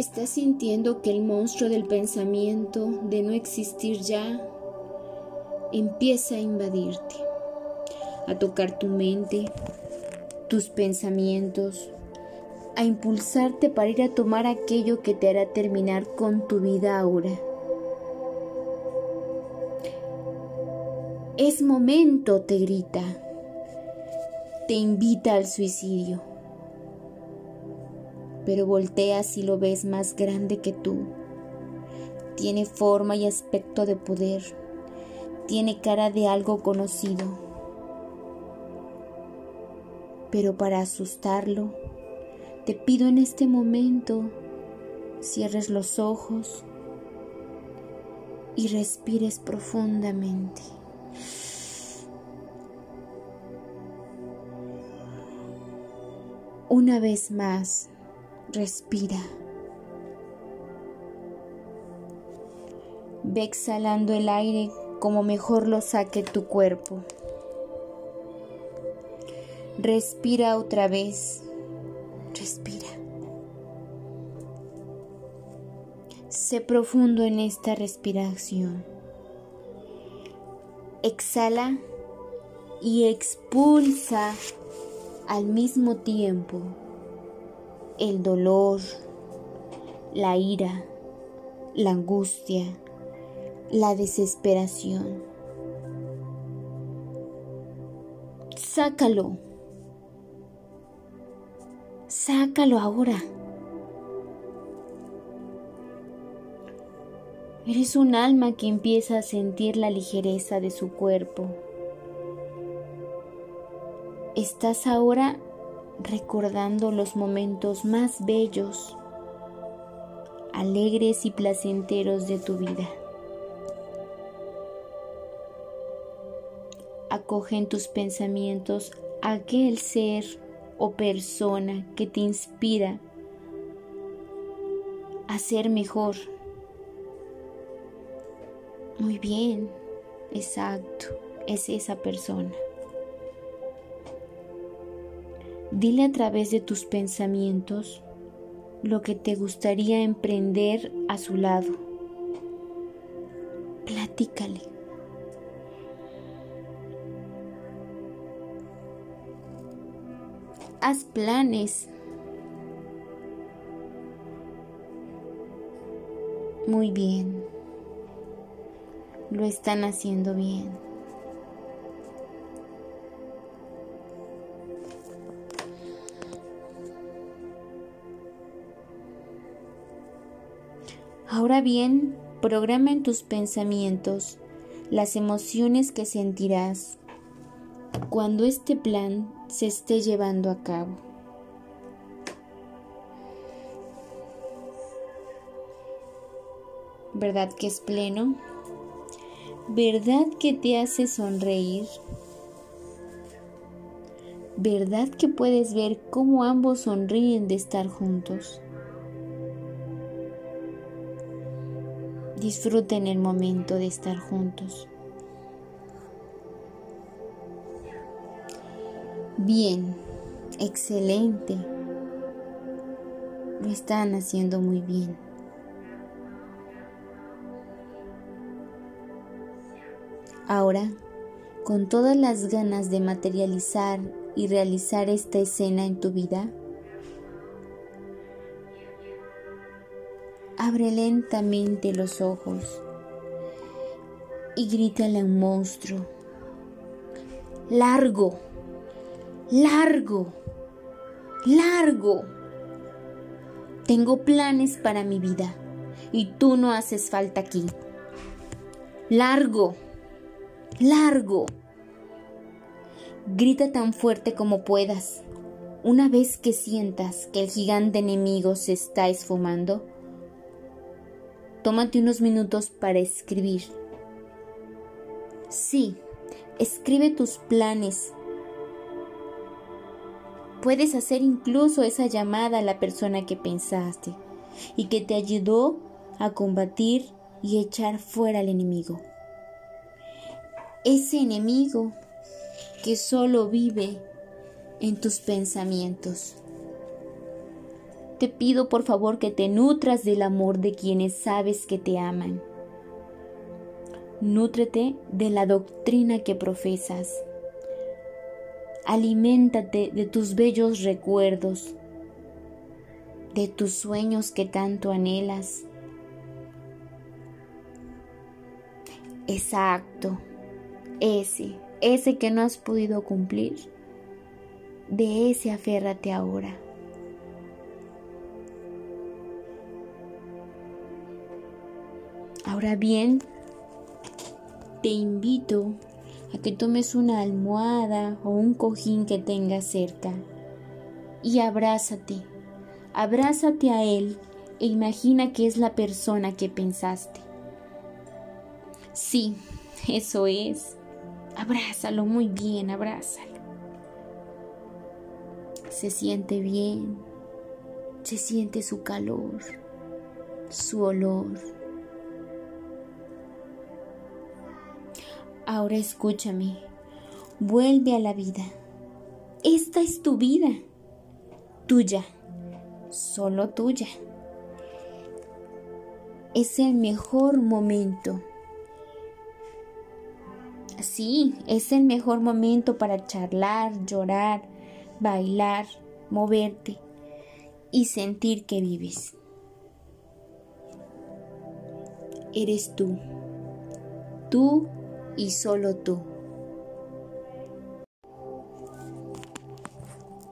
Estás sintiendo que el monstruo del pensamiento de no existir ya empieza a invadirte, a tocar tu mente, tus pensamientos, a impulsarte para ir a tomar aquello que te hará terminar con tu vida ahora. Es momento, te grita. Te invita al suicidio. Pero volteas y lo ves más grande que tú. Tiene forma y aspecto de poder. Tiene cara de algo conocido. Pero para asustarlo, te pido en este momento cierres los ojos y respires profundamente. Una vez más, respira. Ve exhalando el aire como mejor lo saque tu cuerpo. Respira otra vez. Respira. Sé profundo en esta respiración. Exhala y expulsa al mismo tiempo el dolor, la ira, la angustia, la desesperación. Sácalo. Sácalo ahora. Eres un alma que empieza a sentir la ligereza de su cuerpo Estás ahora recordando los momentos más bellos, alegres y placenteros de tu vida. Acoge en tus pensamientos aquel ser o persona que te inspira a ser mejor. Muy bien, exacto, es esa persona. Dile a través de tus pensamientos lo que te gustaría emprender a su lado. Platícale. Haz planes. Muy bien. Lo están haciendo bien. Ahora bien, programa en tus pensamientos las emociones que sentirás cuando este plan se esté llevando a cabo. ¿Verdad que es pleno? ¿Verdad que te hace sonreír? ¿Verdad que puedes ver cómo ambos sonríen de estar juntos? Disfruten el momento de estar juntos. Bien, excelente. Lo están haciendo muy bien. Ahora, con todas las ganas de materializar y realizar esta escena en tu vida, Abre lentamente los ojos y grítale a un monstruo. Largo, largo, largo. Tengo planes para mi vida y tú no haces falta aquí. Largo, largo. Grita tan fuerte como puedas. Una vez que sientas que el gigante enemigo se está esfumando, Tómate unos minutos para escribir. Sí, escribe tus planes. Puedes hacer incluso esa llamada a la persona que pensaste y que te ayudó a combatir y echar fuera al enemigo. Ese enemigo que solo vive en tus pensamientos. Te pido por favor que te nutras del amor de quienes sabes que te aman. Nútrete de la doctrina que profesas. Aliméntate de tus bellos recuerdos, de tus sueños que tanto anhelas. Exacto, ese, ese que no has podido cumplir, de ese aférrate ahora. Ahora bien, te invito a que tomes una almohada o un cojín que tengas cerca y abrázate, abrázate a él e imagina que es la persona que pensaste. Sí, eso es. Abrázalo muy bien, abrázalo. Se siente bien, se siente su calor, su olor. Ahora escúchame, vuelve a la vida. Esta es tu vida, tuya, solo tuya. Es el mejor momento. Sí, es el mejor momento para charlar, llorar, bailar, moverte y sentir que vives. Eres tú, tú y solo tú.